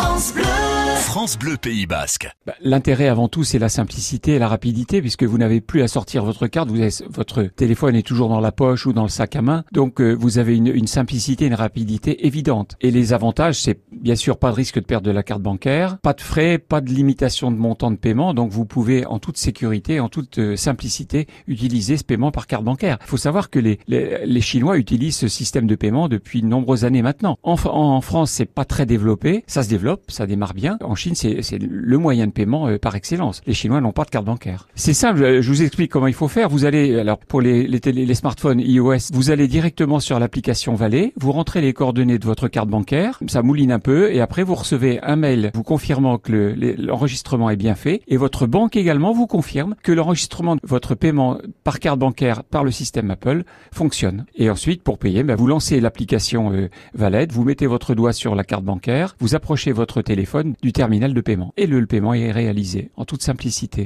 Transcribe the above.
France Bleu. France Bleu Pays Basque. Bah, L'intérêt avant tout, c'est la simplicité et la rapidité, puisque vous n'avez plus à sortir votre carte, vous avez- votre téléphone est toujours dans la poche ou dans le sac à main, donc euh, vous avez une, une simplicité, une rapidité évidente. Et les avantages, c'est bien sûr pas de risque de perte de la carte bancaire, pas de frais, pas de limitation de montant de paiement, donc vous pouvez en toute sécurité, en toute euh, simplicité, utiliser ce paiement par carte bancaire. Il faut savoir que les, les, les Chinois utilisent ce système de paiement depuis de nombreuses années maintenant. En, Fr- en France, c'est pas très développé, ça se développe, ça démarre bien. En Chine, c'est le moyen de paiement euh, par excellence. Les Chinois n'ont pas de carte bancaire. C'est simple, euh, je vous explique comment il faut faire. Vous allez, alors pour les, les, les smartphones iOS, vous allez directement sur l'application Valet, vous rentrez les coordonnées de votre carte bancaire, ça mouline un peu, et après vous recevez un mail vous confirmant que l'enregistrement est bien fait, et votre banque également vous confirme que l'enregistrement de votre paiement par carte bancaire par le système Apple fonctionne. Et ensuite, pour payer, ben, vous lancez l'application euh, Valet, vous mettez votre doigt sur la carte bancaire, vous approchez votre téléphone du et le paiement est réalisé en toute simplicité.